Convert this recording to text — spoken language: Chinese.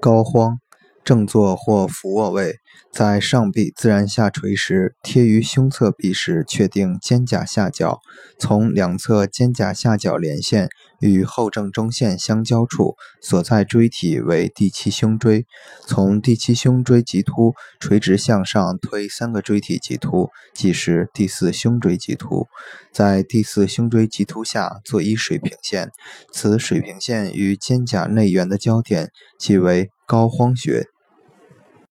高肓，正坐或俯卧位，在上臂自然下垂时，贴于胸侧壁时，确定肩胛下角，从两侧肩胛下角连线与后正中线相交处所在椎体为第七胸椎。从第七胸椎棘突垂直向上推三个椎体棘突，即是第四胸椎棘突。在第四胸椎棘突下做一水平线，此水平线与肩胛内缘的交点即为膏肓穴。